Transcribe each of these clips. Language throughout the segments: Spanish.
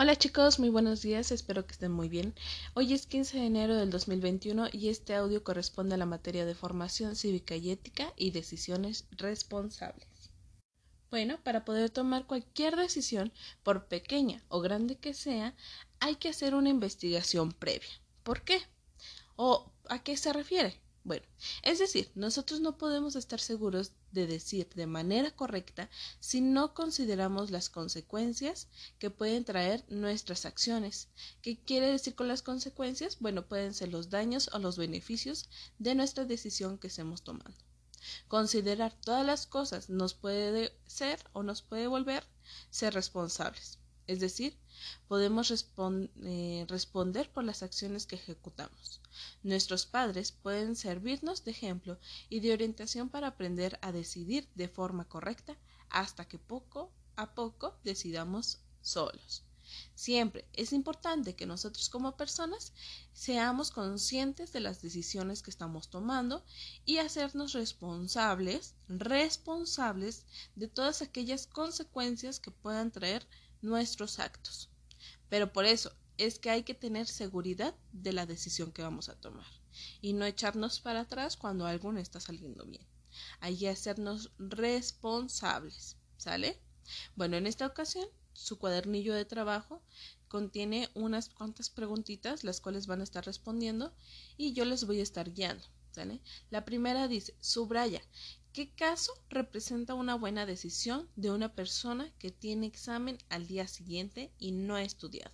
Hola chicos, muy buenos días, espero que estén muy bien. Hoy es 15 de enero del 2021 y este audio corresponde a la materia de formación cívica y ética y decisiones responsables. Bueno, para poder tomar cualquier decisión, por pequeña o grande que sea, hay que hacer una investigación previa. ¿Por qué? ¿O a qué se refiere? Bueno, es decir, nosotros no podemos estar seguros de decir de manera correcta si no consideramos las consecuencias que pueden traer nuestras acciones. ¿Qué quiere decir con las consecuencias? Bueno, pueden ser los daños o los beneficios de nuestra decisión que estemos tomando. Considerar todas las cosas nos puede ser o nos puede volver ser responsables. Es decir, podemos eh, responder por las acciones que ejecutamos. Nuestros padres pueden servirnos de ejemplo y de orientación para aprender a decidir de forma correcta hasta que poco a poco decidamos solos. Siempre es importante que nosotros como personas seamos conscientes de las decisiones que estamos tomando y hacernos responsables, responsables de todas aquellas consecuencias que puedan traer nuestros actos. Pero por eso es que hay que tener seguridad de la decisión que vamos a tomar y no echarnos para atrás cuando algo no está saliendo bien. Hay que hacernos responsables, ¿sale? Bueno, en esta ocasión su cuadernillo de trabajo contiene unas cuantas preguntitas las cuales van a estar respondiendo y yo les voy a estar guiando. ¿sale? La primera dice, subraya, ¿Qué caso representa una buena decisión de una persona que tiene examen al día siguiente y no ha estudiado?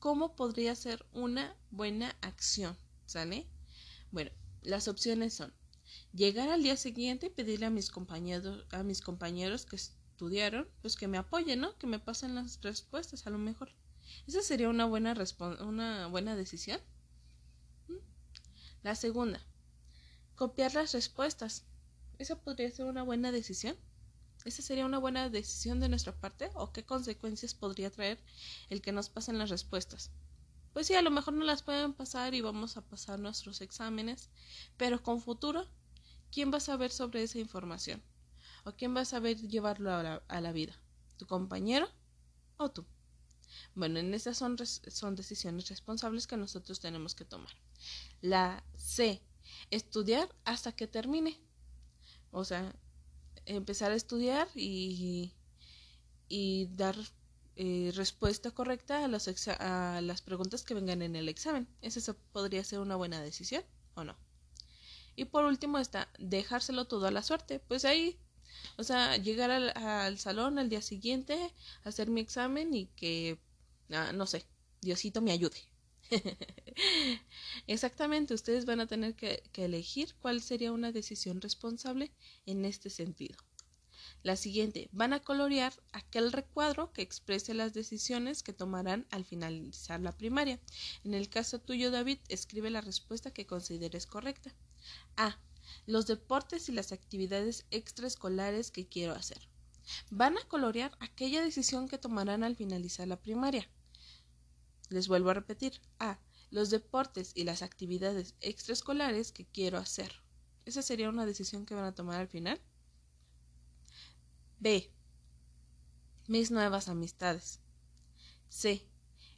¿Cómo podría ser una buena acción? ¿Sale? Bueno, las opciones son llegar al día siguiente y pedirle a mis compañeros, a mis compañeros que estudiaron, pues que me apoyen, ¿no? Que me pasen las respuestas, a lo mejor. Esa sería una buena, una buena decisión. ¿Mm? La segunda, copiar las respuestas. ¿Esa podría ser una buena decisión? ¿Esa sería una buena decisión de nuestra parte? ¿O qué consecuencias podría traer el que nos pasen las respuestas? Pues sí, a lo mejor no las pueden pasar y vamos a pasar nuestros exámenes, pero con futuro, ¿quién va a saber sobre esa información? ¿O quién va a saber llevarlo a la, vida? ¿Tu compañero o tú? Bueno, en esas son, son decisiones responsables que nosotros tenemos que tomar. La C, estudiar hasta que termine. O sea, empezar a estudiar y, y dar eh, respuesta correcta a, los a las preguntas que vengan en el examen. Esa podría ser una buena decisión o no. Y por último está dejárselo todo a la suerte. Pues ahí, o sea, llegar al, al salón al día siguiente, hacer mi examen y que, ah, no sé, Diosito me ayude. Exactamente, ustedes van a tener que, elegir cuál sería una decisión responsable en este sentido. La siguiente, van a colorear aquel recuadro que exprese las decisiones que tomarán al finalizar la primaria. En el caso tuyo, David, escribe la respuesta que consideres correcta. A. Los deportes y las actividades extraescolares que quiero hacer. Van a colorear aquella decisión que tomarán al finalizar la primaria. Les vuelvo a repetir. A. Los deportes y las actividades extraescolares que quiero hacer. Esa sería una decisión que van a tomar al final. B. Mis nuevas amistades. C.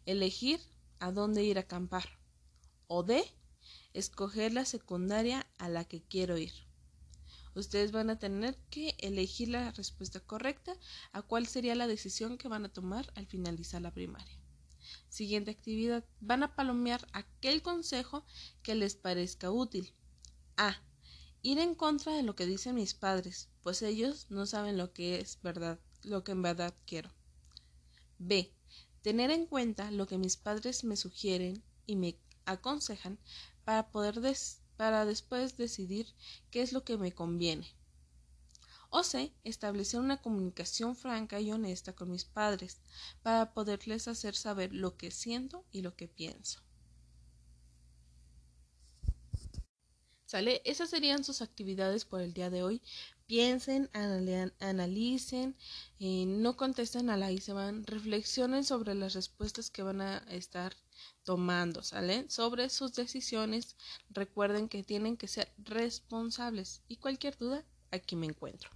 Elegir a dónde ir a acampar. O D. Escoger la secundaria a la que quiero ir. Ustedes van a tener que elegir la respuesta correcta a cuál sería la decisión que van a tomar al finalizar la primaria. Siguiente actividad. Van a palomear aquel consejo que les parezca útil. A. Ir en contra de lo que dicen mis padres, pues ellos no saben lo que es verdad, lo que en verdad quiero. B. Tener en cuenta lo que mis padres me sugieren y me aconsejan para poder para después decidir qué es lo que me conviene. O C. Establecer una comunicación franca y honesta con mis padres para poderles hacer saber lo que siento y lo que pienso. ¿Sale? Esas serían sus actividades por el día de hoy. Piensen, analicen, eh, no contesten a la y se van, reflexionen sobre las respuestas que van a estar tomando, ¿sale? Sobre sus decisiones. Recuerden que tienen que ser responsables y cualquier duda, aquí me encuentro.